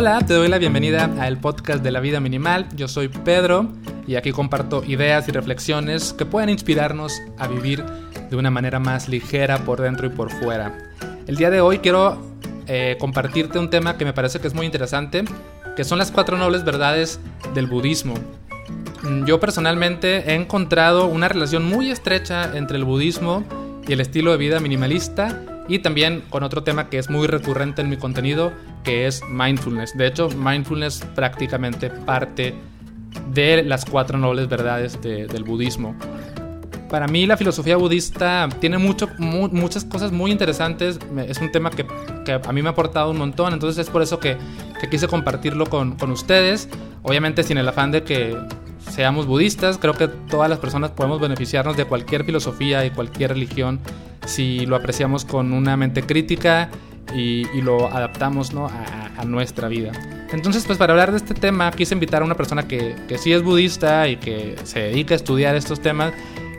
Hola, te doy la bienvenida al podcast de la vida minimal. Yo soy Pedro y aquí comparto ideas y reflexiones que pueden inspirarnos a vivir de una manera más ligera por dentro y por fuera. El día de hoy quiero eh, compartirte un tema que me parece que es muy interesante, que son las cuatro nobles verdades del budismo. Mm, yo personalmente he encontrado una relación muy estrecha entre el budismo y el estilo de vida minimalista y también con otro tema que es muy recurrente en mi contenido, que es mindfulness. De hecho, mindfulness prácticamente parte de las cuatro nobles verdades del budismo. Para mí la filosofía budista tiene mucho, muchas cosas muy interesantes. Es un tema que, a mí me ha aportado un montón. Entonces es por eso que, quise compartirlo con, con, ustedes. Obviamente sin el afán de que seamos budistas. Creo que todas las personas podemos beneficiarnos de cualquier filosofía y cualquier religión si lo apreciamos con una mente crítica y, lo adaptamos ¿no? a, nuestra vida. Entonces, pues para hablar de este tema, quise invitar a una persona que, que sí es budista y que se dedica a estudiar estos temas.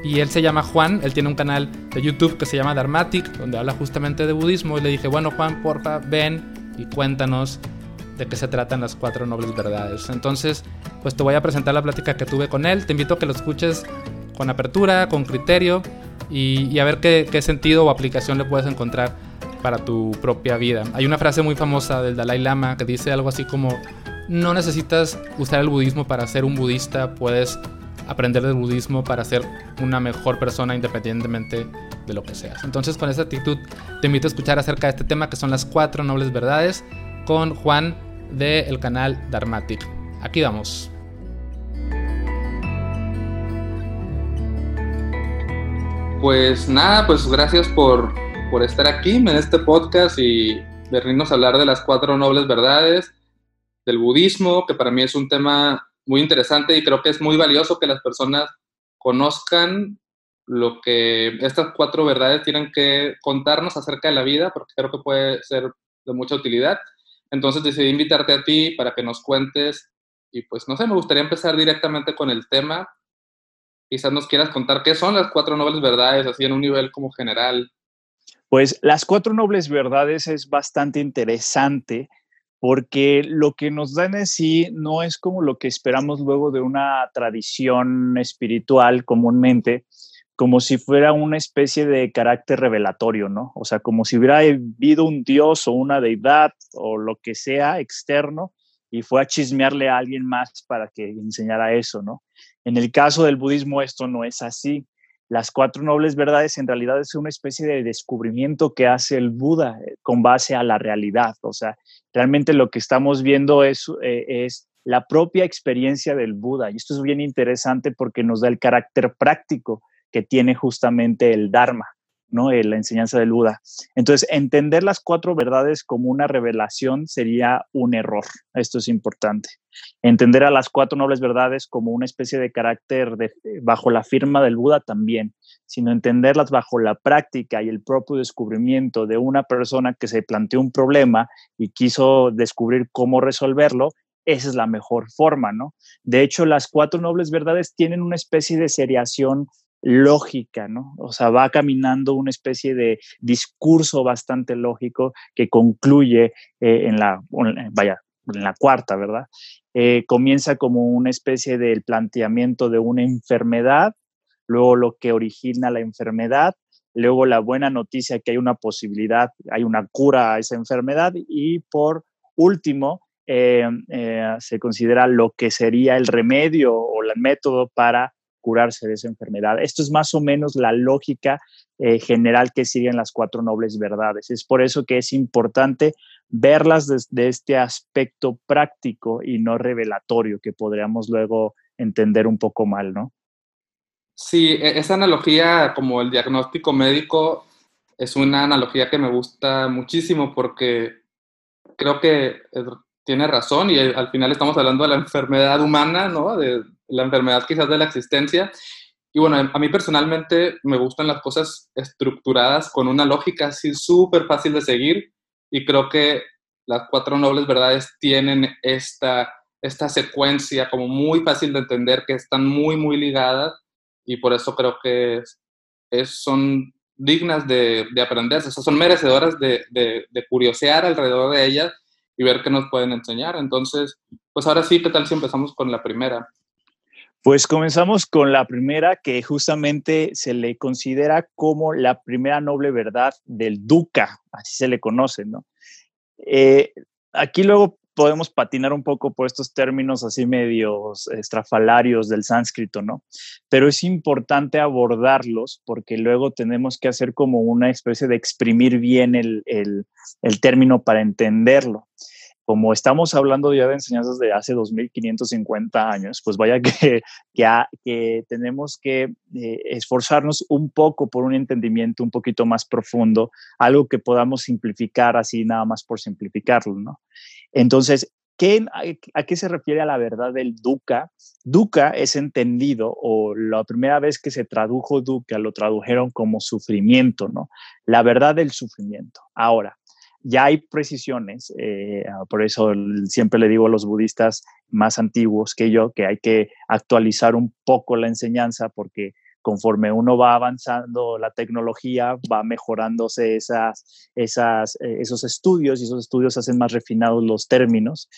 Y él se llama Juan, él tiene un canal de YouTube que se llama Dharmatic, donde habla justamente de budismo. Y le dije, bueno Juan, porfa, ven y cuéntanos de qué se tratan las cuatro nobles verdades. Entonces, pues te voy a presentar la plática que tuve con él. Te invito a que lo escuches con apertura, con criterio y, a ver qué, sentido o aplicación le puedes encontrar para tu propia vida. Hay una frase muy famosa del Dalai Lama que dice algo así como, no necesitas usar el budismo para ser un budista, puedes aprender del budismo para ser una mejor persona independientemente de lo que seas. Entonces con esa actitud te invito a escuchar acerca de este tema que son las cuatro nobles verdades con Juan del canal Dharmatic. Aquí vamos. Pues nada, pues gracias por, estar aquí en este podcast y venirnos a hablar de las cuatro nobles verdades del budismo, que para mí es un tema muy interesante y creo que es muy valioso que las personas conozcan lo que estas cuatro verdades tienen que contarnos acerca de la vida, porque creo que puede ser de mucha utilidad. Entonces decidí invitarte a ti para que nos cuentes y pues no sé, me gustaría empezar directamente con el tema quizás nos quieras contar qué son las cuatro nobles verdades, así en un nivel como general. Pues las cuatro nobles verdades es bastante interesante porque lo que nos dan en sí no es como lo que esperamos luego de una tradición espiritual comúnmente, como si fuera una especie de carácter revelatorio, ¿no? O sea, como si hubiera habido un dios o una deidad o lo que sea externo y fue a chismearle a alguien más para que enseñara eso, ¿no? En el caso del budismo esto no es así. Las cuatro nobles verdades en realidad es una especie de descubrimiento que hace el Buda eh, con base a la realidad. O sea, realmente lo que estamos viendo es, eh, es la propia experiencia del Buda. Y esto es bien interesante porque nos da el carácter práctico que tiene justamente el Dharma. ¿No? la enseñanza del Buda. Entonces, entender las cuatro verdades como una revelación sería un error. Esto es importante. Entender a las cuatro nobles verdades como una especie de carácter bajo la firma del Buda también, sino entenderlas bajo la práctica y el propio descubrimiento de una persona que se planteó un problema y quiso descubrir cómo resolverlo esa es la mejor forma, ¿no? De hecho, las cuatro nobles verdades tienen una especie de seriación lógica, ¿no? O sea, va caminando una especie de discurso bastante lógico que concluye eh, en la, vaya, en la cuarta, ¿verdad? Eh, comienza como una especie del planteamiento de una enfermedad, luego lo que origina la enfermedad, luego la buena noticia que hay una posibilidad, hay una cura a esa enfermedad y por último, eh, se considera lo que sería el remedio o el método para curarse de esa enfermedad. Esto es más o menos la lógica eh, general que siguen las cuatro nobles verdades. Es por eso que es importante verlas desde este aspecto práctico y no revelatorio que podríamos luego entender un poco mal, ¿no? Sí, e-, esa analogía como el diagnóstico médico es una analogía que me gusta muchísimo porque creo que tiene razón y al final estamos hablando de la enfermedad humana, ¿no? De, la enfermedad quizás de la existencia. Y bueno, a mí personalmente me gustan las cosas estructuradas con una lógica así súper fácil de seguir y creo que las cuatro nobles verdades tienen esta, esta secuencia como muy fácil de entender, que están muy, muy ligadas y por eso creo que son dignas de, de aprenderse, son merecedoras de curiosear alrededor de ellas y ver qué nos pueden enseñar. Entonces, pues ahora sí, ¿qué tal si empezamos con la primera? Pues comenzamos con la primera que justamente se le considera como la primera noble verdad del duca, así se le conoce, ¿no? Eh, aquí luego podemos patinar un poco por estos términos así medios estrafalarios del sánscrito, ¿no? Pero es importante abordarlos porque luego tenemos que hacer como una especie de exprimir bien el, el, el término para entenderlo como estamos hablando ya de enseñanzas de hace 2550 años, pues vaya que, que, tenemos que eh, esforzarnos un poco por un entendimiento un poquito más profundo, algo que podamos simplificar así nada más por simplificarlo, ¿no? Entonces, ¿qué, ¿a qué se refiere a la verdad del duca? Duca es entendido, o la primera vez que se tradujo duca lo tradujeron como sufrimiento, ¿no? La verdad del sufrimiento. Ahora, ya hay precisiones, eh, ah, por eso siempre le digo a los budistas más antiguos que yo que hay que actualizar un poco la enseñanza porque conforme uno va avanzando la tecnología, va mejorándose esas, esas, eh, esos estudios y esos estudios hacen más refinados los términos.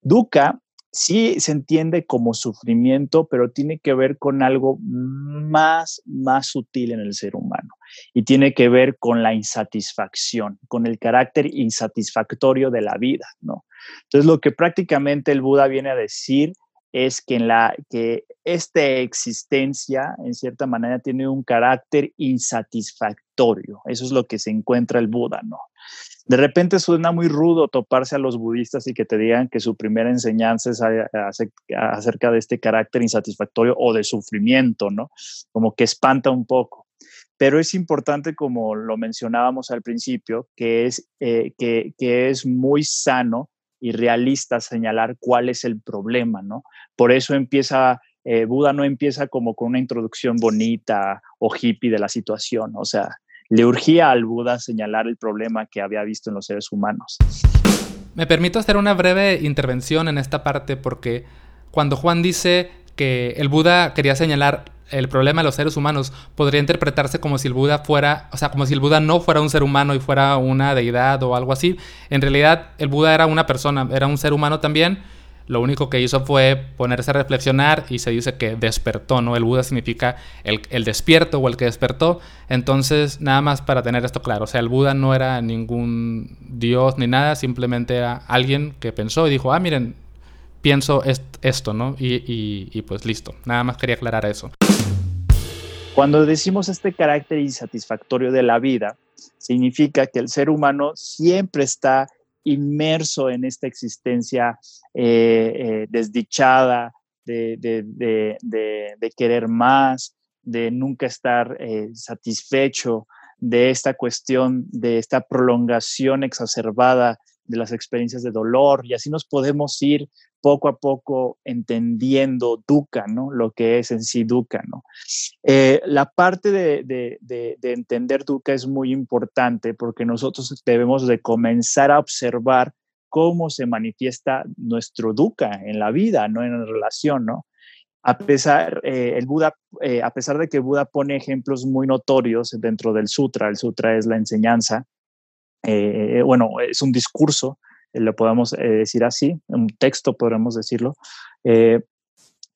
Dukkha sí se entiende como sufrimiento, pero tiene que ver con algo más, más sutil en el ser humano y tiene que ver con la insatisfacción, con el carácter insatisfactorio de la vida, ¿no? Entonces, lo que prácticamente el Buda viene a decir es que, en la, que esta existencia, en cierta manera, tiene un carácter insatisfactorio. Eso es lo que se encuentra el Buda, ¿no? De repente suena muy rudo toparse a los budistas y que te digan que su primera enseñanza es acerca de este carácter insatisfactorio o de sufrimiento, ¿no? Como que espanta un poco. Pero es importante, como lo mencionábamos al principio, que es, eh, que, es muy sano y realista señalar cuál es el problema, ¿no? Por eso empieza, eh, Buda no empieza como con una introducción bonita o hippie de la situación, o sea, le urgía al Buda señalar el problema que había visto en los seres humanos. Me permito hacer una breve intervención en esta parte porque cuando Juan dice que el Buda quería señalar el problema de los seres humanos, podría interpretarse como si el Buda fuera, o sea, como si el Buda no fuera un ser humano y fuera una deidad o algo así. En realidad, el Buda era una persona, era un ser humano también lo único que hizo fue ponerse a reflexionar y se dice que despertó, ¿no? El Buda significa el, despierto o el que despertó. Entonces, nada más para tener esto claro, o sea, el Buda no era ningún dios ni nada, simplemente era alguien que pensó y dijo, ah, miren, pienso esto, ¿no? Y, y pues listo, nada más quería aclarar eso. Cuando decimos este carácter insatisfactorio de la vida, significa que el ser humano siempre está inmerso en esta existencia eh, eh, desdichada de, querer más, de nunca estar eh, satisfecho, de esta cuestión, de esta prolongación exacerbada de las experiencias de dolor. Y así nos podemos ir poco a poco entendiendo Dukkha, ¿no? Lo que es en sí Dukkha, ¿no? Eh, la parte de, entender Dukkha es muy importante porque nosotros debemos de comenzar a observar cómo se manifiesta nuestro Dukkha en la vida, ¿no? En la relación, ¿no? A pesar, eh, el Buda, eh, a pesar de que Buda pone ejemplos muy notorios dentro del sutra, el sutra es la enseñanza, bueno, es un discurso lo podemos eh, decir así, un texto podemos decirlo, eh,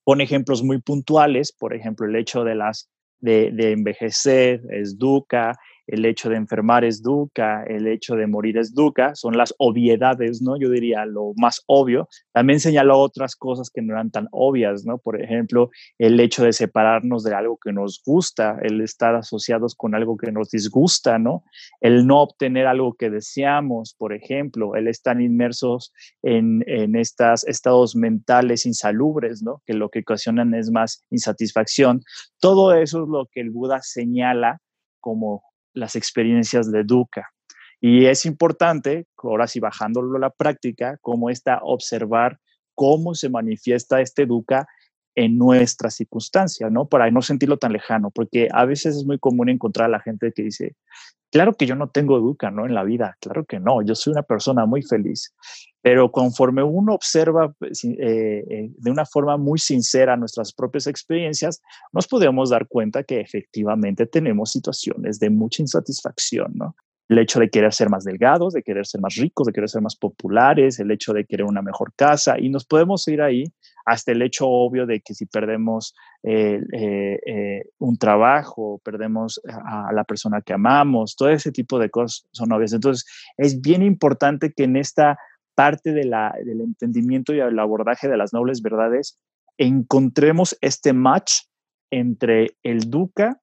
pone ejemplos muy puntuales, por ejemplo, el hecho de, las, de, de envejecer es duca, el hecho de enfermar es duca, el hecho de morir es duca, son las obviedades, ¿no? Yo diría lo más obvio. También señaló otras cosas que no eran tan obvias, ¿no? Por ejemplo, el hecho de separarnos de algo que nos gusta, el estar asociados con algo que nos disgusta, ¿no? El no obtener algo que deseamos, por ejemplo, el estar inmersos en, en estos estados mentales insalubres, ¿no? Que lo que ocasionan es más insatisfacción. Todo eso es lo que el Buda señala como las experiencias de Dukkha. Y es importante, ahora sí bajándolo a la práctica, cómo está observar cómo se manifiesta este Dukkha en nuestra circunstancia, ¿no? Para no sentirlo tan lejano, porque a veces es muy común encontrar a la gente que dice, claro que yo no tengo dukkha, ¿no? En la vida, claro que no, yo soy una persona muy feliz, pero conforme uno observa pues, eh, eh, de una forma muy sincera nuestras propias experiencias, nos podemos dar cuenta que efectivamente tenemos situaciones de mucha insatisfacción, ¿no? el hecho de querer ser más delgados, de querer ser más ricos, de querer ser más populares, el hecho de querer una mejor casa, y nos podemos ir ahí hasta el hecho obvio de que si perdemos eh, eh, eh, un trabajo, perdemos a la persona que amamos, todo ese tipo de cosas son obvias. Entonces, es bien importante que en esta parte de la, del entendimiento y el abordaje de las nobles verdades encontremos este match entre el duca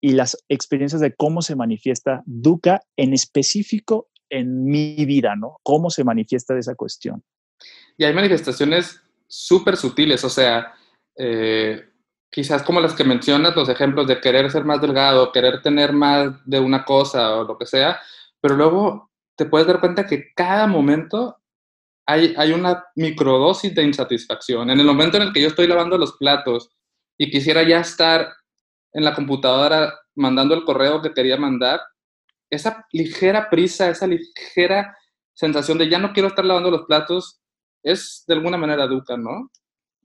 y las experiencias de cómo se manifiesta duca en específico en mi vida, ¿no? Cómo se manifiesta esa cuestión. Y hay manifestaciones súper sutiles, o sea, eh, quizás como las que mencionas, los ejemplos de querer ser más delgado, querer tener más de una cosa o lo que sea, pero luego te puedes dar cuenta que cada momento hay, hay una microdosis de insatisfacción. En el momento en el que yo estoy lavando los platos y quisiera ya estar en la computadora mandando el correo que quería mandar, esa ligera prisa, esa ligera sensación de ya no quiero estar lavando los platos, es de alguna manera dukkha, ¿no?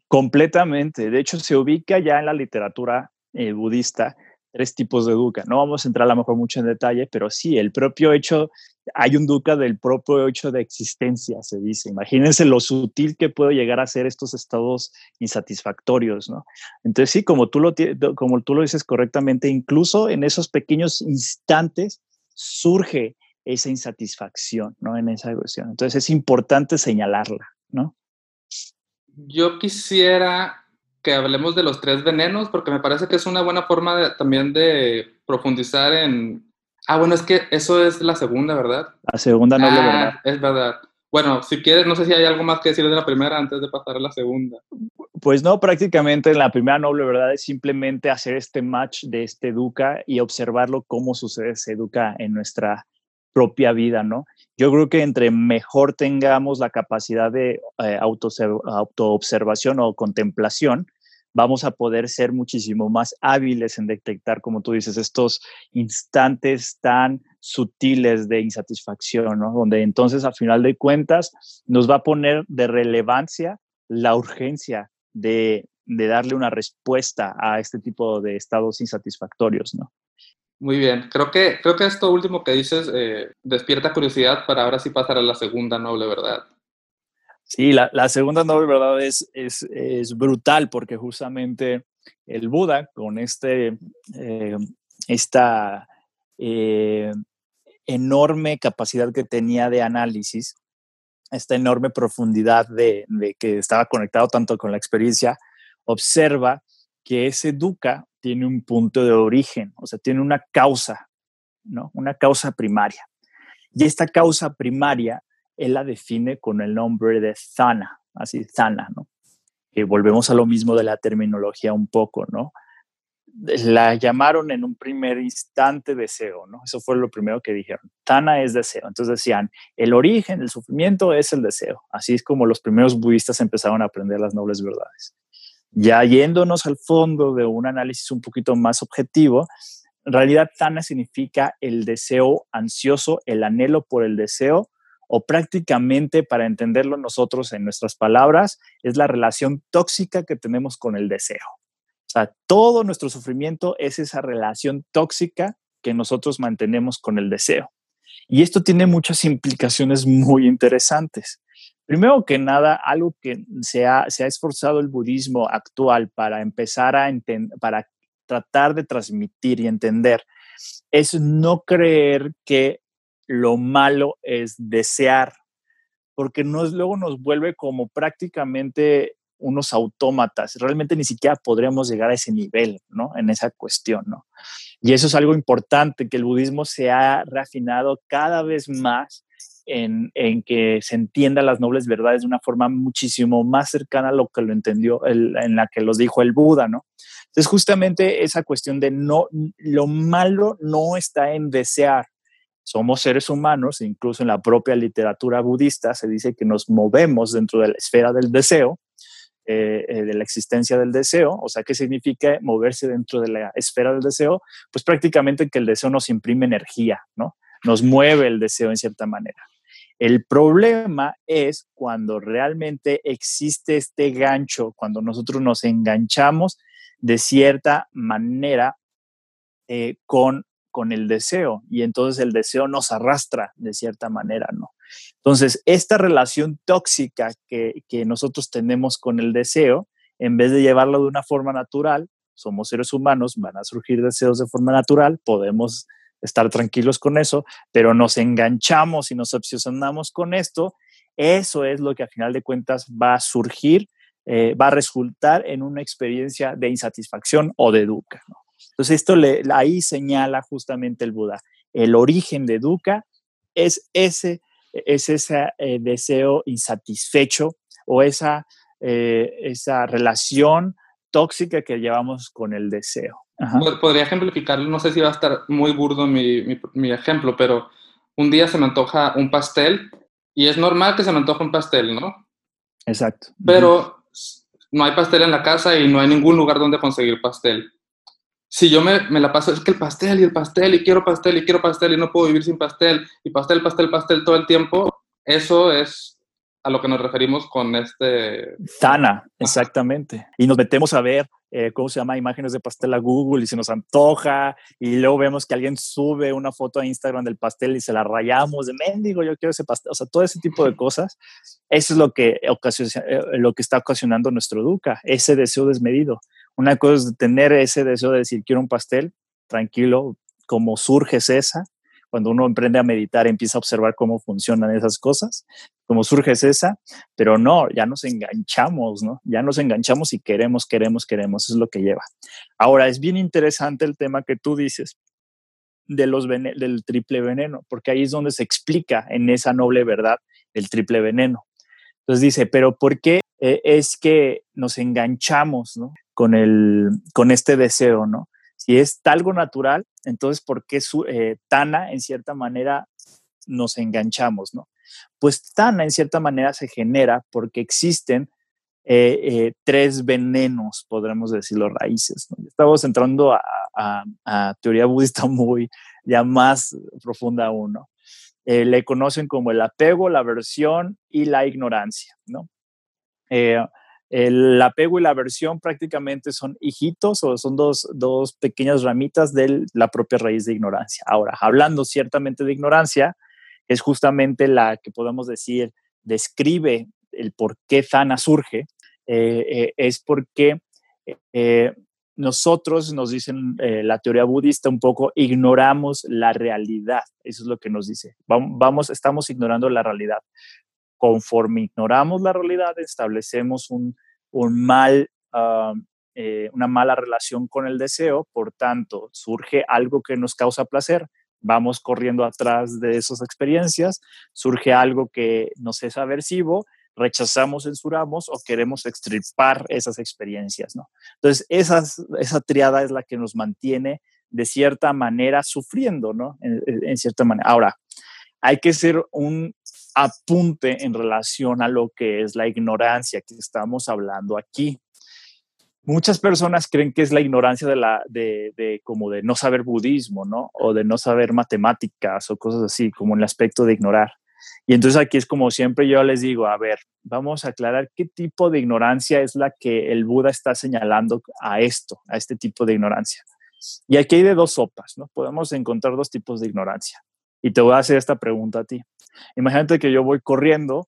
Completamente. De hecho, se ubica ya en la literatura eh, budista tres tipos de dukkha. No vamos a entrar a lo mejor mucho en detalle, pero sí, el propio hecho, hay un dukkha del propio hecho de existencia, se dice. Imagínense lo sutil que puede llegar a ser estos estados insatisfactorios, ¿no? Entonces, sí, como tú lo, como tú lo dices correctamente, incluso en esos pequeños instantes surge esa insatisfacción, ¿no? En esa cuestión. Entonces, es importante señalarla. ¿No? Yo quisiera que hablemos de los tres venenos, porque me parece que es una buena forma también de profundizar en... Ah, bueno, es que eso es la segunda, ¿verdad? La segunda no ah, verdad. Es verdad. Bueno, si quieres, no sé si hay algo más que decir de la primera antes de pasar a la segunda. Pues no, prácticamente en la primera noble verdad es simplemente hacer este match de este Duca y observarlo cómo sucede ese Educa en nuestra propia vida, ¿no? Yo creo que entre mejor tengamos la capacidad de eh, autoobservación o contemplación, vamos a poder ser muchísimo más hábiles en detectar, como tú dices, estos instantes tan sutiles de insatisfacción, ¿no? Donde entonces, a final de cuentas, nos va a poner de relevancia la urgencia de, de darle una respuesta a este tipo de estados insatisfactorios, ¿no? Muy bien, creo que, creo que esto último que dices eh, despierta curiosidad para ahora sí pasar a la segunda noble verdad. Sí, la, la segunda noble verdad es, es, es, brutal porque justamente el Buda con este, eh, esta eh, enorme capacidad que tenía de análisis, esta enorme profundidad de, de que estaba conectado tanto con la experiencia, observa que ese dukkha tiene un punto de origen, o sea, tiene una causa, ¿no? Una causa primaria. Y esta causa primaria, él la define con el nombre de Thana, así, Thana, ¿no? Y volvemos a lo mismo de la terminología un poco, ¿no? La llamaron en un primer instante deseo, ¿no? Eso fue lo primero que dijeron. Thana es deseo. Entonces decían, el origen del sufrimiento es el deseo. Así es como los primeros budistas empezaron a aprender las nobles verdades. Ya yéndonos al fondo de un análisis un poquito más objetivo, en realidad Tana significa el deseo ansioso, el anhelo por el deseo, o prácticamente para entenderlo nosotros en nuestras palabras, es la relación tóxica que tenemos con el deseo. O sea, todo nuestro sufrimiento es esa relación tóxica que nosotros mantenemos con el deseo. Y esto tiene muchas implicaciones muy interesantes. Primero que nada, algo que se ha, se ha esforzado el budismo actual para empezar a para tratar de transmitir y entender, es no creer que lo malo es desear, porque nos, luego nos vuelve como prácticamente unos autómatas. Realmente ni siquiera podríamos llegar a ese nivel, ¿no? En esa cuestión, ¿no? Y eso es algo importante, que el budismo se ha refinado cada vez más en, que se entienda las nobles verdades de una forma muchísimo más cercana a lo que lo entendió, en la que los dijo el Buda, ¿no? Entonces, justamente esa cuestión de no, lo malo no está en desear. Somos seres humanos, incluso en la propia literatura budista se dice que nos movemos dentro de la esfera del deseo, eh, eh, de la existencia del deseo, o sea, ¿qué significa moverse dentro de la esfera del deseo? Pues prácticamente que el deseo nos imprime energía, ¿no? Nos mueve el deseo en cierta manera. El problema es cuando realmente existe este gancho, cuando nosotros nos enganchamos de cierta manera eh, con, con el deseo y entonces el deseo nos arrastra de cierta manera, ¿no? Entonces, esta relación tóxica que, que nosotros tenemos con el deseo, en vez de llevarlo de una forma natural, somos seres humanos, van a surgir deseos de forma natural, podemos estar tranquilos con eso, pero nos enganchamos y nos obsesionamos con esto, eso es lo que a final de cuentas va a surgir, eh, va a resultar en una experiencia de insatisfacción o de dukkha. Entonces esto ahí señala justamente el Buda. El origen de dukkha es ese, es ese eh, deseo insatisfecho o esa, eh, esa relación tóxica que llevamos con el deseo. Podría ejemplificarlo, no sé si va a estar muy burdo mi, mi, ejemplo, pero un día se me antoja un pastel y es normal que se me antoje un pastel, ¿no? Exacto. Pero no hay pastel en la casa y no hay ningún lugar donde conseguir pastel. Si yo me, me, la paso, es que el pastel y el pastel y quiero pastel y quiero pastel y no puedo vivir sin pastel y pastel, pastel, pastel todo el tiempo, eso es a lo que nos referimos con este... Tana, exactamente. Y nos metemos a ver, eh, ¿cómo se llama? Imágenes de pastel a Google y se nos antoja y luego vemos que alguien sube una foto a Instagram del pastel y se la rayamos de mendigo, yo quiero ese pastel. O sea, todo ese tipo de cosas, eso es lo que, eh, lo que está ocasionando nuestro Duca, ese deseo desmedido. Una cosa es tener ese deseo de decir, quiero un pastel, tranquilo, como surge esa, cuando uno emprende a meditar, empieza a observar cómo funcionan esas cosas, cómo surge esa, pero no, ya nos enganchamos, ¿no? Ya nos enganchamos y queremos, queremos, queremos, es lo que lleva. Ahora, es bien interesante el tema que tú dices de los del triple veneno, porque ahí es donde se explica en esa noble verdad el triple veneno. Entonces dice, pero ¿por qué eh, es que nos enganchamos ¿no? con, el, con este deseo, ¿no? Si es algo natural, entonces, ¿por qué su, eh, Tana, en cierta manera, nos enganchamos, no? Pues Tana, en cierta manera, se genera porque existen eh, eh, tres venenos, podremos decirlo, raíces. Estamos entrando a, teoría budista muy, ya más profunda aún, ¿no? le conocen como el apego, la aversión y la ignorancia, ¿no? El apego y la aversión prácticamente son hijitos o son dos, pequeñas ramitas de la propia raíz de ignorancia. Ahora, hablando ciertamente de ignorancia, es justamente la que podemos decir describe el por qué Zana surge, eh, eh, es porque eh, nosotros, nos dicen la teoría budista un poco, ignoramos la realidad. Eso es lo que nos dice. Vamos, estamos ignorando la realidad conforme ignoramos la realidad, establecemos un, mal, ah, eh, una mala relación con el deseo, por tanto, surge algo que nos causa placer, vamos corriendo atrás de esas experiencias, surge algo que nos es aversivo, rechazamos, censuramos o queremos extirpar esas experiencias, ¿no? Entonces, esa triada es la que nos mantiene de cierta manera sufriendo, ¿no? en cierta manera. Ahora, hay que ser un apunte en relación a lo que es la ignorancia que estamos hablando aquí. Muchas personas creen que es la ignorancia de la de, como de no saber budismo, ¿no? O de no saber matemáticas o cosas así, como en el aspecto de ignorar. Y entonces aquí es como siempre yo les digo, a ver, vamos a aclarar qué tipo de ignorancia es la que el Buda está señalando a esto, a este tipo de ignorancia. Y aquí hay de dos sopas, ¿no? Podemos encontrar dos tipos de ignorancia. Y te voy a hacer esta pregunta a ti. Imagínate que yo voy corriendo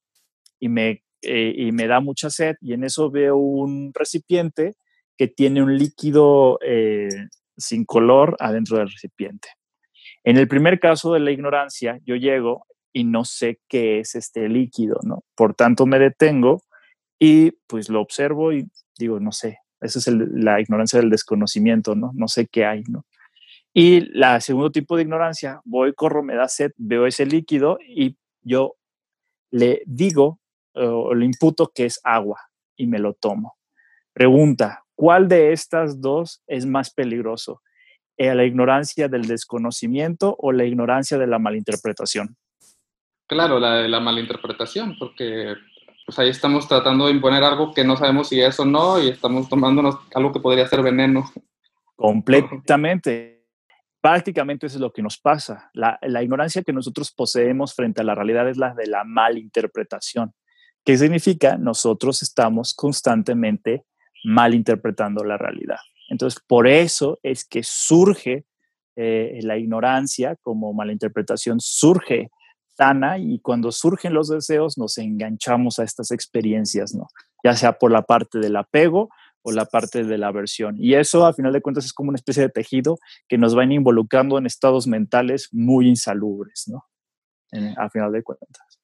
y me, eh, y me da mucha sed y en eso veo un recipiente que tiene un líquido eh, sin color adentro del recipiente. En el primer caso de la ignorancia, yo llego y no sé qué es este líquido, ¿no? Por tanto, me detengo y pues lo observo y digo, no sé, esa es la ignorancia del desconocimiento, ¿no? No sé qué hay, ¿no? Y la segundo tipo de ignorancia, voy, corro, me da sed, veo ese líquido y yo le digo o le imputo que es agua y me lo tomo. Pregunta, ¿cuál de estas dos es más peligroso? Eh, ¿La ignorancia del desconocimiento o la ignorancia de la malinterpretación? Claro, la de la malinterpretación, porque pues ahí estamos tratando de imponer algo que no sabemos si es o no y estamos tomándonos algo que podría ser veneno. Completamente prácticamente eso es lo que nos pasa. La, ignorancia que nosotros poseemos frente a la realidad es la de la malinterpretación. ¿Qué significa? Nosotros estamos constantemente malinterpretando la realidad. Entonces, por eso es que surge eh, la ignorancia como malinterpretación surge sana y cuando surgen los deseos nos enganchamos a estas experiencias, ¿no? Ya sea por la parte del apego o la parte de la aversión. Y eso, a final de cuentas, es como una especie de tejido que nos va involucrando en estados mentales muy insalubres, ¿no? a final de cuentas.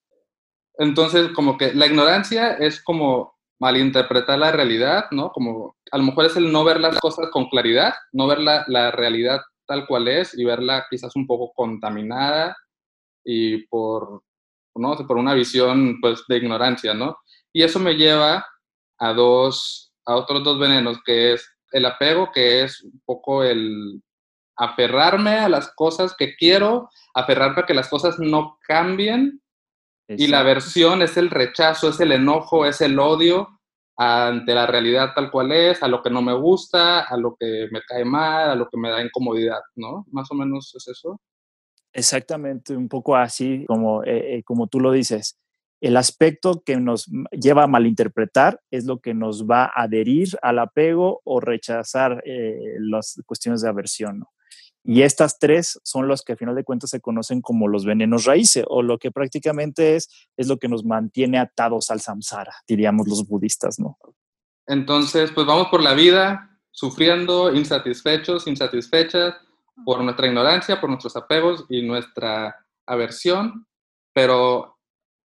Entonces, como que la ignorancia es como malinterpretar la realidad, ¿no? Como a lo mejor es el no ver las cosas con claridad, no ver la, la realidad tal cual es y verla quizás un poco contaminada y por, ¿no? por una visión pues, de ignorancia, ¿no? Y eso me lleva a, dos, a otros dos venenos, que es el apego, que es un poco el aferrarme a las cosas que quiero, aferrarme a que las cosas no cambien, y la aversión es el rechazo, es el enojo, es el odio ante la realidad tal cual es, a lo que no me gusta, a lo que me cae mal, a lo que me da incomodidad, ¿no? Más o menos es eso. Exactamente, un poco así como, eh, eh, como tú lo dices. El aspecto que nos lleva a malinterpretar es lo que nos va a adherir al apego o rechazar eh, las cuestiones de aversión. Y estas tres son los que a final de cuentas se conocen como los venenos raíces o lo que prácticamente es, es lo que nos mantiene atados al samsara, diríamos los budistas, ¿no? Entonces, pues vamos por la vida sufriendo, insatisfechos, insatisfechas, por nuestra ignorancia, por nuestros apegos y nuestra aversión, pero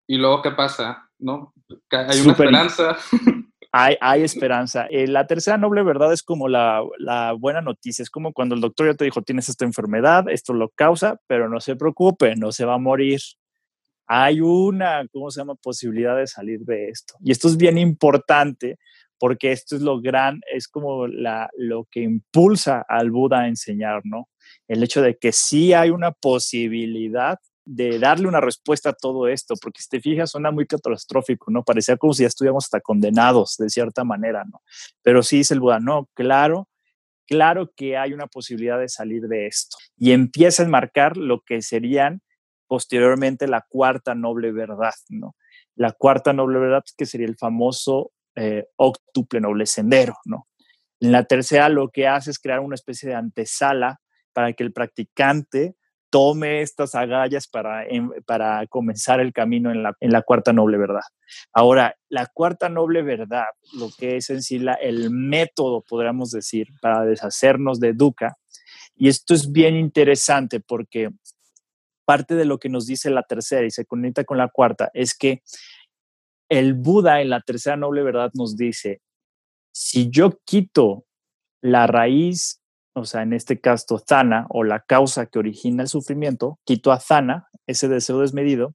¿y luego qué pasa? ¿No? Hay una esperanza. Hay, hay esperanza. Eh, la tercera noble verdad es como la, la, buena noticia, es como cuando el doctor ya te dijo, tienes esta enfermedad, esto lo causa, pero no se preocupe, no se va a morir. Hay una, ¿cómo se llama?, posibilidad de salir de esto. Y esto es bien importante porque esto es lo gran, es como la, lo que impulsa al Buda a enseñar, ¿no? El hecho de que sí hay una posibilidad de darle una respuesta a todo esto, porque si te fijas, suena muy catastrófico, ¿no? Parecía como si ya estuviéramos hasta condenados de cierta manera, ¿no? Pero sí dice el Buda, no, claro, claro que hay una posibilidad de salir de esto. Y empieza a enmarcar lo que serían posteriormente la cuarta noble verdad, ¿no? La cuarta noble verdad, que sería el famoso eh, octuple noble sendero, ¿no? En la tercera lo que hace es crear una especie de antesala para que el practicante tome estas agallas para, para comenzar el camino en la, en la, cuarta noble verdad. Ahora, la cuarta noble verdad, lo que es en sí la, el método, podríamos decir, para deshacernos de dukkha, y esto es bien interesante porque parte de lo que nos dice la tercera y se conecta con la cuarta es que el Buda en la tercera noble verdad nos dice, si yo quito la raíz, o sea, en este caso Zana, o la causa que origina el sufrimiento, quito a Zana, ese deseo desmedido,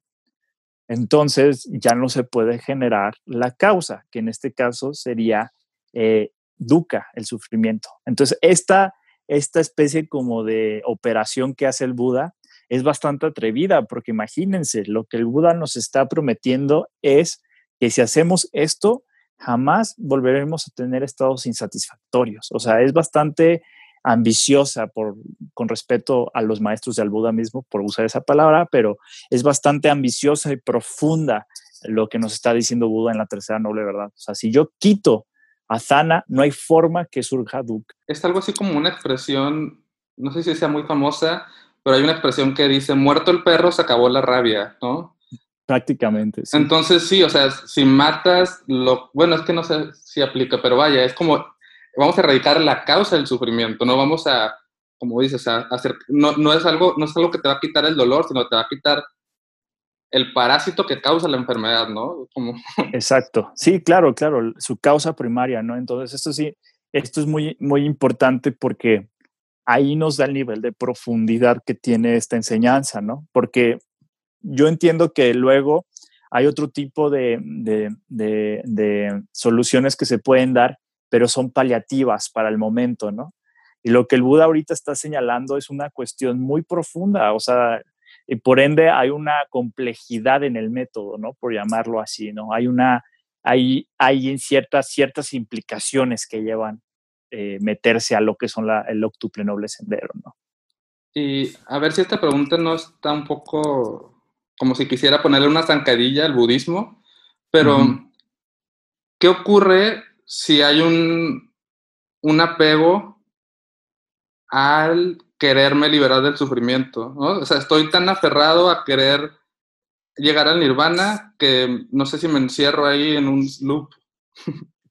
entonces ya no se puede generar la causa, que en este caso sería eh, dukkha, el sufrimiento. Entonces, esta, esta especie como de operación que hace el Buda es bastante atrevida, porque imagínense, lo que el Buda nos está prometiendo es que si hacemos esto, jamás volveremos a tener estados insatisfactorios. O sea, es bastante ambiciosa por, con respecto a los maestros del Buda mismo, por usar esa palabra, pero es bastante ambiciosa y profunda lo que nos está diciendo Buda en la tercera noble verdad. O sea, si yo quito a Zana, no hay forma que surja Dukkha. Es algo así como una expresión, no sé si sea muy famosa, pero hay una expresión que dice, muerto el perro, se acabó la rabia, ¿no? Prácticamente. Entonces, sí, o sea, si matas lo. Bueno, es que no sé si aplica, pero vaya, es como. Vamos a erradicar la causa del sufrimiento, no vamos a, como dices, a hacer. No, no, es algo, no es algo que te va a quitar el dolor, sino te va a quitar el parásito que causa la enfermedad, ¿no? Exacto. Sí, claro, claro, su causa primaria, ¿no? Entonces, esto sí, esto es muy, muy importante porque ahí nos da el nivel de profundidad que tiene esta enseñanza, ¿no? Porque yo entiendo que luego hay otro tipo de, soluciones que se pueden dar, pero son paliativas para el momento, ¿no? Y lo que el Buda ahorita está señalando es una cuestión muy profunda, o sea, y por ende hay una complejidad en el método, ¿no? Por llamarlo así, ¿no? Hay una, hay, hay ciertas, ciertas implicaciones que llevan eh, meterse a lo que son la, el octuple noble sendero, ¿no? Y a ver si esta pregunta no está un poco como si quisiera ponerle una zancadilla al budismo, pero ¿qué ocurre si hay un, un apego al quererme liberar del sufrimiento, ¿no? O sea, estoy tan aferrado a querer llegar al nirvana que no sé si me encierro ahí en un loop.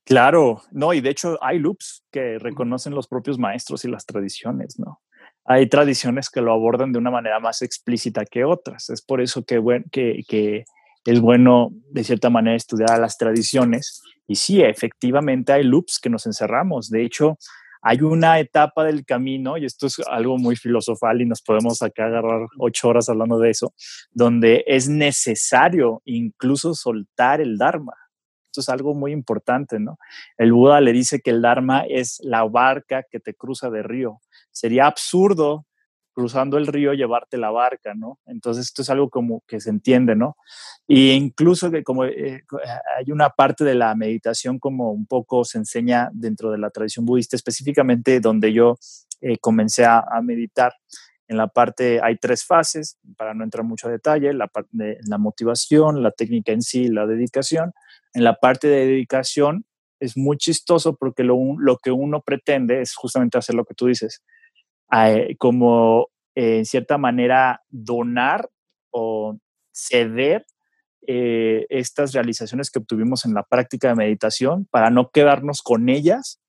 Claro, no, y de hecho hay loops que reconocen los propios maestros y las tradiciones, ¿no? Hay tradiciones que lo abordan de una manera más explícita que otras. Es por eso que, que, que es bueno, de cierta manera, estudiar las tradiciones. Y sí, efectivamente hay loops que nos encerramos. De hecho, hay una etapa del camino, y esto es algo muy filosofal y nos podemos acá agarrar ocho horas hablando de eso, donde es necesario incluso soltar el Dharma. Esto es algo muy importante, ¿no? El Buda le dice que el Dharma es la barca que te cruza de río. Sería absurdo cruzando el río llevarte la barca, ¿no? Entonces esto es algo como que se entiende, ¿no? Y incluso que como eh, eh, hay una parte de la meditación como un poco se enseña dentro de la tradición budista, específicamente donde yo eh, comencé a, meditar. En la parte hay tres fases, para no entrar mucho a detalle, la de la motivación, la técnica en sí, la dedicación. En la parte de dedicación es muy chistoso porque lo, lo que uno pretende es justamente hacer lo que tú dices, como eh, en cierta manera donar o ceder eh, estas realizaciones que obtuvimos en la práctica de meditación para no quedarnos con ellas,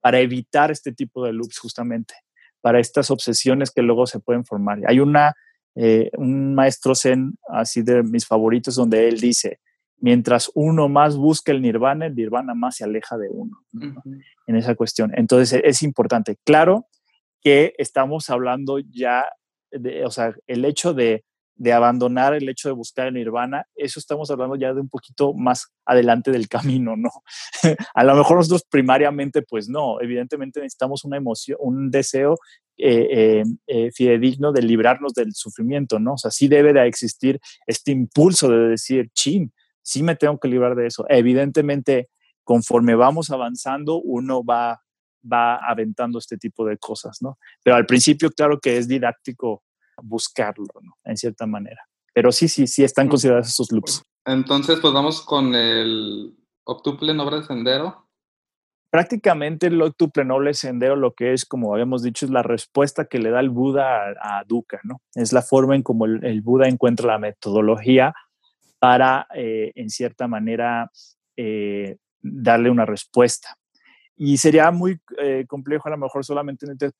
para evitar este tipo de loops justamente, para estas obsesiones que luego se pueden formar. Hay una, eh, un maestro zen, así de mis favoritos, donde él dice, mientras uno más busca el nirvana, el nirvana más se aleja de uno en esa cuestión. Entonces es importante. Claro, que estamos hablando ya, de, o sea, el hecho de, abandonar, el hecho de buscar el nirvana, eso estamos hablando ya de un poquito más adelante del camino, ¿no? a lo mejor nosotros primariamente, pues no, evidentemente necesitamos una emoción, un deseo eh, eh, eh, fidedigno de librarnos del sufrimiento, ¿no? O sea, sí debe de existir este impulso de decir, chin, sí me tengo que librar de eso. Evidentemente, conforme vamos avanzando, uno va va aventando este tipo de cosas, ¿no? Pero al principio, claro que es didáctico buscarlo, ¿no? En cierta manera. Pero sí, sí, sí están considerados esos loops. Entonces, pues vamos con el octuple noble sendero. Prácticamente el octuple noble sendero lo que es, como habíamos dicho, es la respuesta que le da el Buda a, Dukkha, ¿no? Es la forma en como el, Buda encuentra la metodología para, eh, en cierta manera, eh, darle una respuesta. Y sería muy eh, complejo a lo mejor solamente en este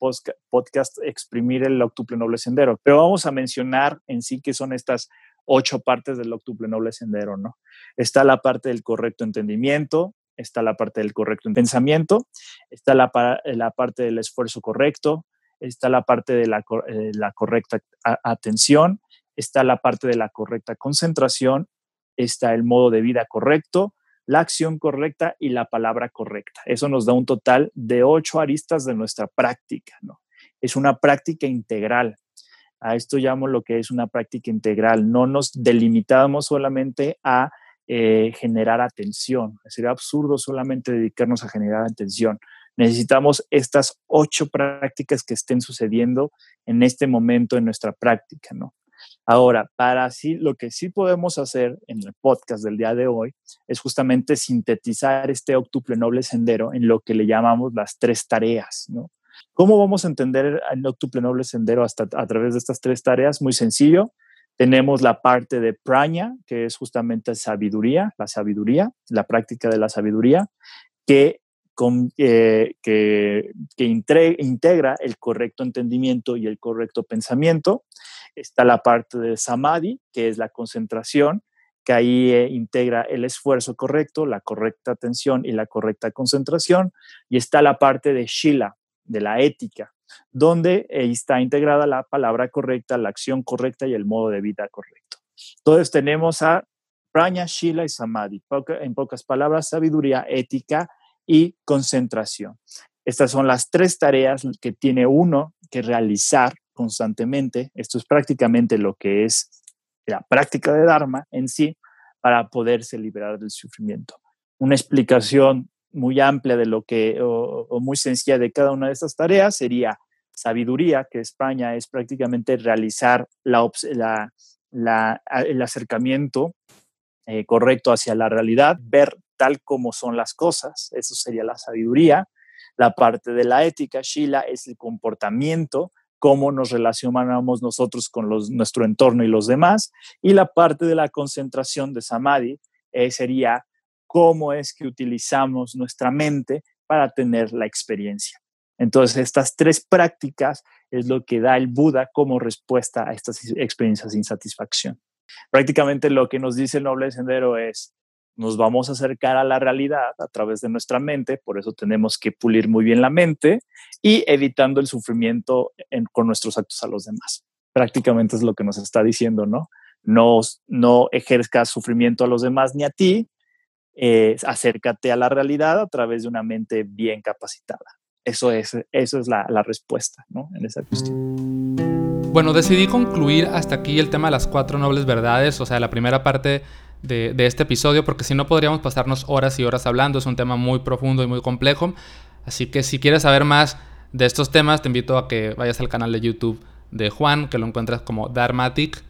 podcast exprimir el octuple noble sendero, pero vamos a mencionar en sí que son estas ocho partes del octuple noble sendero, ¿no? Está la parte del correcto entendimiento, está la parte del correcto pensamiento, está la, la parte del esfuerzo correcto, está la parte de la, eh, la correcta atención, está la parte de la correcta concentración, está el modo de vida correcto, la acción correcta y la palabra correcta. Eso nos da un total de ocho aristas de nuestra práctica, ¿no? Es una práctica integral. A esto llamo lo que es una práctica integral. No nos delimitamos solamente a eh, generar atención. Sería absurdo solamente dedicarnos a generar atención. Necesitamos estas ocho prácticas que estén sucediendo en este momento en nuestra práctica, ¿no? Ahora, para así, lo que sí podemos hacer en el podcast del día de hoy es justamente sintetizar este octuple noble sendero en lo que le llamamos las tres tareas, ¿no? ¿Cómo vamos a entender el octuple noble sendero hasta a través de estas tres tareas? Muy sencillo. Tenemos la parte de praña, que es justamente sabiduría, la sabiduría, la práctica de la sabiduría, que eh, que, integra el correcto entendimiento y el correcto pensamiento. Está la parte de samadhi, que es la concentración, que ahí eh, integra el esfuerzo correcto, la correcta atención y la correcta concentración. Y está la parte de shila, de la ética, donde está integrada la palabra correcta, la acción correcta y el modo de vida correcto. Entonces tenemos a Prana, Shila y Samadhi. En pocas palabras, sabiduría, ética y concentración. Estas son las tres tareas que tiene uno que realizar constantemente. Esto es prácticamente lo que es la práctica de Dharma en sí para poderse liberar del sufrimiento. Una explicación muy amplia de lo que, o, muy sencilla de cada una de estas tareas sería sabiduría, que España es prácticamente realizar la, el acercamiento eh, correcto hacia la realidad, ver tal como son las cosas, eso sería la sabiduría. La parte de la ética, Shila, es el comportamiento cómo nos relacionamos nosotros con nuestro entorno y los demás. Y la parte de la concentración de Samadhi eh, sería cómo es que utilizamos nuestra mente para tener la experiencia. Entonces, estas tres prácticas es lo que da el Buda como respuesta a estas experiencias de insatisfacción. Prácticamente lo que nos dice el noble sendero es, nos vamos a acercar a la realidad a través de nuestra mente, por eso tenemos que pulir muy bien la mente y evitando el sufrimiento con nuestros actos a los demás. Prácticamente es lo que nos está diciendo, ¿no? No, no ejerzcas sufrimiento a los demás ni a ti, eh, acércate a la realidad a través de una mente bien capacitada. Eso es, eso es la, la respuesta, ¿no? En esa cuestión. Bueno, decidí concluir hasta aquí el tema de las cuatro nobles verdades, o sea, la primera parte de, este episodio, porque si no podríamos pasarnos horas y horas hablando. Es un tema muy profundo y muy complejo. Así que si quieres saber más de estos temas, te invito a que vayas al canal de YouTube de Juan, que lo encuentras como Dharmatic.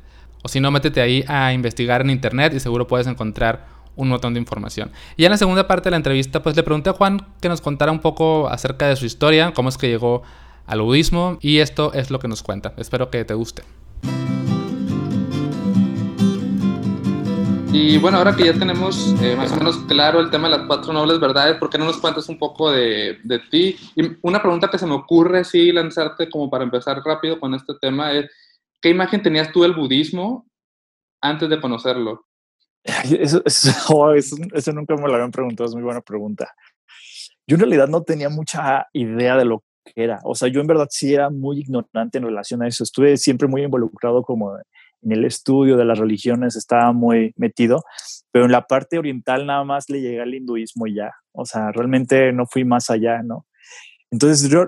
O si no, métete ahí a investigar en internet y seguro puedes encontrar un montón de información. Y en la segunda parte de la entrevista, pues le pregunté a Juan que nos contara un poco acerca de su historia, cómo es que llegó al budismo, y esto es lo que nos cuenta. Espero que te guste. Y bueno, ahora que ya tenemos eh, más o menos claro el tema de las cuatro nobles verdades, ¿por qué no nos cuentas un poco de, de, ti? Y una pregunta que se me ocurre, sí, lanzarte como para empezar rápido con este tema es, ¿qué imagen tenías tú del budismo antes de conocerlo? Eso, eso, eso, nunca me lo habían preguntado, es muy buena pregunta. Yo en realidad no tenía mucha idea de lo que era. O sea, yo en verdad sí era muy ignorante en relación a eso. Estuve siempre muy involucrado como en el estudio de las religiones estaba muy metido, pero en la parte oriental nada más le llegué al hinduismo y ya, o sea, realmente no fui más allá, ¿no? Entonces yo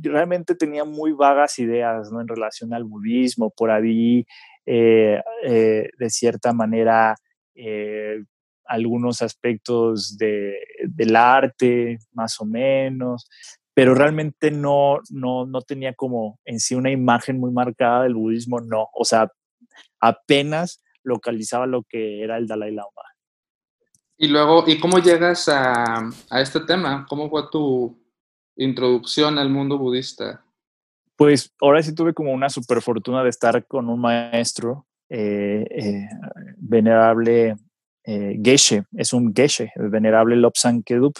realmente tenía muy vagas ideas, ¿no? En relación al budismo, por ahí, eh, eh, de cierta manera, eh, algunos aspectos de, del arte, más o menos, pero realmente no, no, no tenía como en sí una imagen muy marcada del budismo, no. O sea, apenas localizaba lo que era el Dalai Lama. Y luego, ¿y cómo llegas a, a este tema? ¿Cómo fue tu introducción al mundo budista? Pues ahora sí tuve como una super fortuna de estar con un maestro eh, eh, venerable eh, Geshe, es un Geshe, el venerable Lobsang Kedup,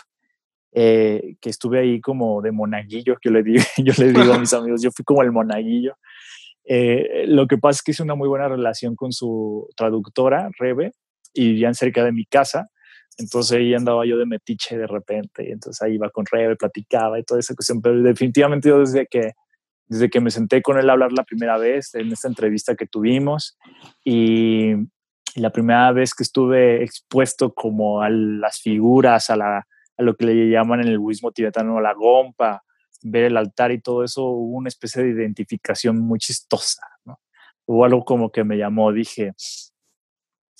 que estuve ahí como de monaguillo, que le digo, yo le digo a mis amigos, yo fui como el monaguillo, eh, lo que pasa es que hice una muy buena relación con su traductora, Rebe, y vivían cerca de mi casa. Entonces ahí andaba yo de metiche de repente, y entonces ahí iba con Rebe, platicaba y toda esa cuestión. Pero definitivamente yo desde que, desde que me senté con él a hablar la primera vez, en esta entrevista que tuvimos, y, la primera vez que estuve expuesto como a las figuras, a, a lo que le llaman en el budismo tibetano la gompa, ver el altar y todo eso, hubo una especie de identificación muy chistosa, ¿no? Hubo algo como que me llamó, dije,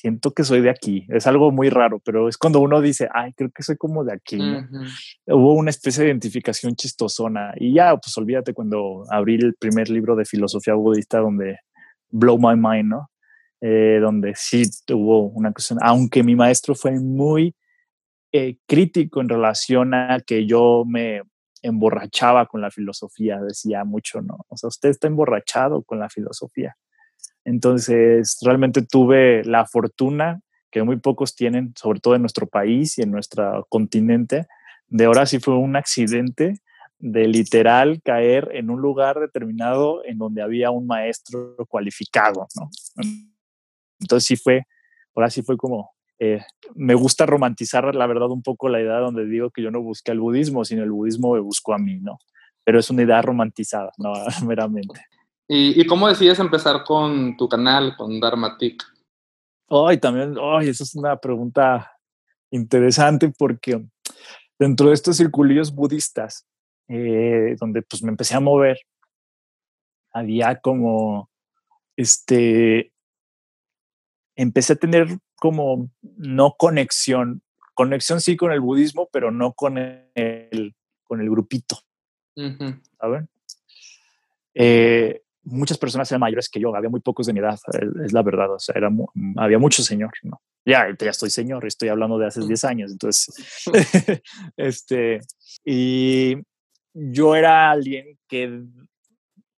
siento que soy de aquí. Es algo muy raro, pero es cuando uno dice, ay, creo que soy como de aquí. Hubo una especie de identificación chistosona. Y ya, pues olvídate cuando abrí el primer libro de filosofía budista donde Blow My Mind, ¿no? Eh, donde sí hubo una cuestión, aunque mi maestro fue muy eh, crítico en relación a que yo me emborrachaba con la filosofía, decía mucho, ¿no? O sea, usted está emborrachado con la filosofía. Entonces, realmente tuve la fortuna que muy pocos tienen, sobre todo en nuestro país y en nuestro continente, de ahora sí fue un accidente de literal caer en un lugar determinado en donde había un maestro cualificado, ¿no? Entonces sí fue, ahora sí fue como eh, me gusta romantizar, la verdad, un poco la idea donde digo que yo no busqué el budismo, sino el budismo me buscó a mí, ¿no? Pero es una idea romantizada, no, meramente. ¿Y, cómo decides empezar con tu canal, con Dharmatic? Ay, también, ay, esa es una pregunta interesante porque dentro de estos circulillos budistas, eh, donde pues me empecé a mover, había como, este, empecé a tener como no conexión, conexión sí con el budismo, pero no con el, con el grupito. ¿Saben? Eh, muchas personas eran mayores que yo, había muy pocos de mi edad, es la verdad, o sea, era, había mucho señor, ¿no? Ya, ya estoy señor, estoy hablando de hace 10 años, entonces, este, y yo era alguien que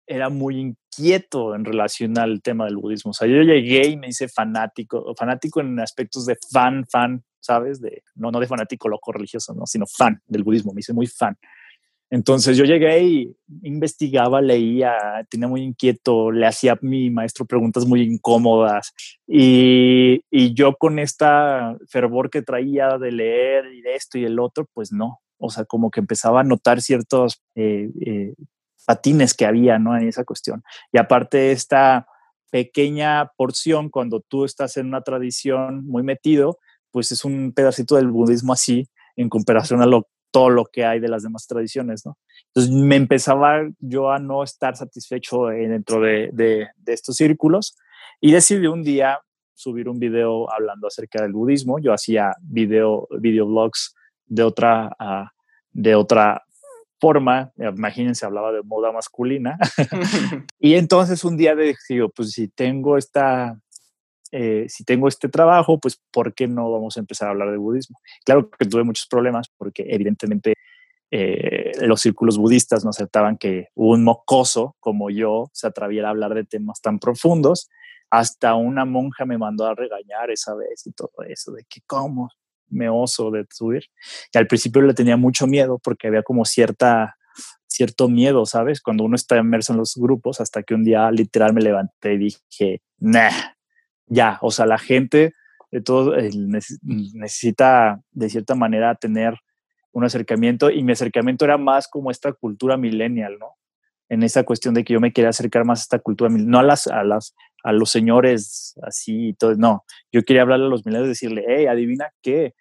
era muy inquieto en relación al tema del budismo. O sea, yo llegué y me hice fanático, fanático en aspectos de fan, fan, ¿sabes? De, no, no de fanático loco religioso, ¿no? sino fan del budismo, me hice muy fan. Entonces yo llegué y investigaba, leía, tenía muy inquieto, le hacía a mi maestro preguntas muy incómodas y, y, yo con esta fervor que traía de leer y de esto y el otro, pues no. O sea, como que empezaba a notar ciertos eh, eh, patines que había, ¿no? En esa cuestión. Y aparte esta pequeña porción, cuando tú estás en una tradición muy metido, pues es un pedacito del budismo así en comparación a lo todo lo que hay de las demás tradiciones, ¿no? Entonces me empezaba yo a no estar satisfecho dentro de, de, estos círculos y decidí un día subir un video hablando acerca del budismo. Yo hacía video, videoblogs de otra, uh, de otra forma, imagínense, hablaba de moda masculina. y entonces un día dije, pues si tengo esta, eh, si tengo este trabajo, pues ¿por qué no vamos a empezar a hablar de budismo? Claro que tuve muchos problemas porque evidentemente eh, los círculos budistas no aceptaban que un mocoso como yo se atreviera a hablar de temas tan profundos. Hasta una monja me mandó a regañar esa vez y todo eso, de que cómo me oso de subir. Y al principio le tenía mucho miedo porque había como cierta cierto miedo, ¿sabes? Cuando uno está inmerso en los grupos, hasta que un día literal me levanté y dije, nah, ya, o sea, la gente de todo eh, necesita de cierta manera tener un acercamiento y mi acercamiento era más como esta cultura millennial, ¿no? En esa cuestión de que yo me quería acercar más a esta cultura, no a las, a las, a los señores así y todo, no, yo quería hablarle a los millennials y decirle, hey, adivina qué,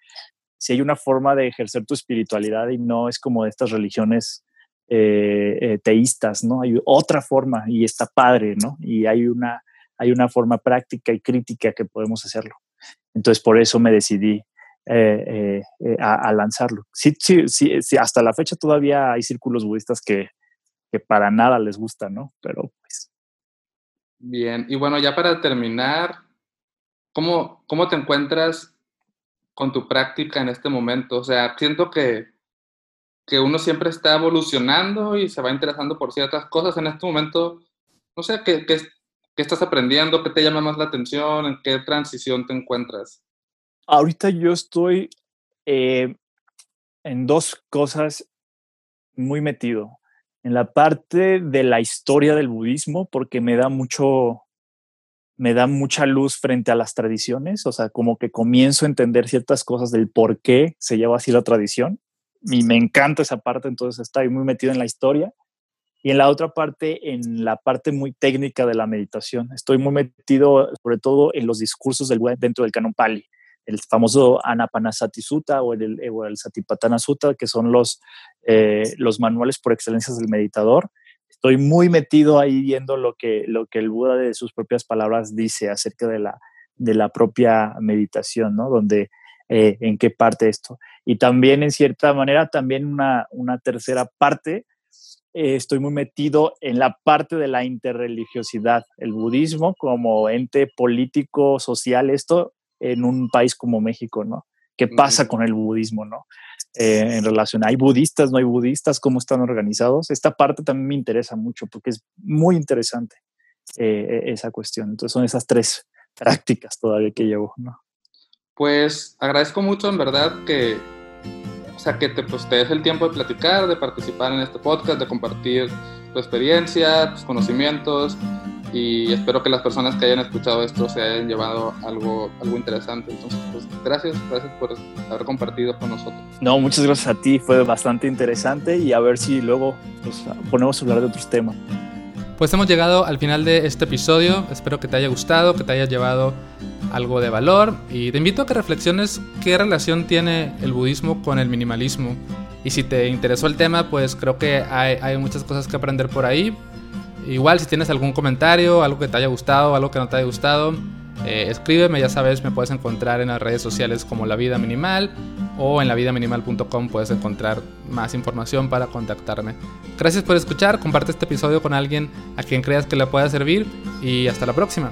si hay una forma de ejercer tu espiritualidad y no es como estas religiones eh, eh, teístas, ¿no? Hay otra forma y está padre, ¿no? Y hay una, hay una forma práctica y crítica que podemos hacerlo. Entonces, por eso me decidí eh, a, lanzarlo. Sí, sí, sí, hasta la fecha todavía hay círculos budistas que, que para nada les gusta, ¿no? Pero pues... Bien, y bueno, ya para terminar, ¿cómo, cómo te encuentras con tu práctica en este momento? O sea, siento que, que uno siempre está evolucionando y se va interesando por ciertas cosas. En este momento, no sé, ¿qué, qué, ¿Qué estás aprendiendo? ¿Qué te llama más la atención? ¿En qué transición te encuentras? Ahorita yo estoy eh, en dos cosas muy metido. En la parte de la historia del budismo, porque me da mucho, me da mucha luz frente a las tradiciones, o sea, como que comienzo a entender ciertas cosas del por qué se lleva así la tradición. Y me encanta esa parte, entonces estoy muy metido en la historia y en la otra parte, en la parte muy técnica de la meditación. Estoy muy metido sobre todo en los discursos del dentro del canon Pali, el famoso Anapanasati Sutta o el, el Satipatthana Sutta, que son los, eh, los manuales por excelencia del meditador. Estoy muy metido ahí viendo lo que, lo que el Buda de sus propias palabras dice acerca de la, de la propia meditación, ¿no? Donde, eh, en qué parte esto. Y también, en cierta manera, también una, una tercera parte eh, estoy muy metido en la parte de la interreligiosidad, el budismo como ente político, social, esto en un país como México, ¿no? ¿Qué pasa con el budismo, no? Eh, en relación, ¿hay budistas, no hay budistas? ¿Cómo están organizados? Esta parte también me interesa mucho porque es muy interesante eh, esa cuestión. Entonces son esas tres prácticas todavía que llevo, ¿no? Pues agradezco mucho en verdad que o sea, que te, pues, te des el tiempo de platicar, de participar en este podcast, de compartir tu experiencia, tus conocimientos y espero que las personas que hayan escuchado esto se hayan llevado algo, algo interesante. Entonces, pues gracias, gracias por haber compartido con nosotros. No, muchas gracias a ti, fue bastante interesante y a ver si luego pues, ponemos a hablar de otros temas. Pues hemos llegado al final de este episodio, espero que te haya gustado, que te haya llevado algo de valor y te invito a que reflexiones qué relación tiene el budismo con el minimalismo. Y si te interesó el tema, pues creo que hay, muchas cosas que aprender por ahí. Igual si tienes algún comentario, algo que te haya gustado, algo que no te haya gustado, eh, escríbeme, ya sabes, me puedes encontrar en las redes sociales como La Vida Minimal o en lavidaminimal.com puedes encontrar más información para contactarme. Gracias por escuchar, comparte este episodio con alguien a quien creas que le pueda servir y hasta la próxima.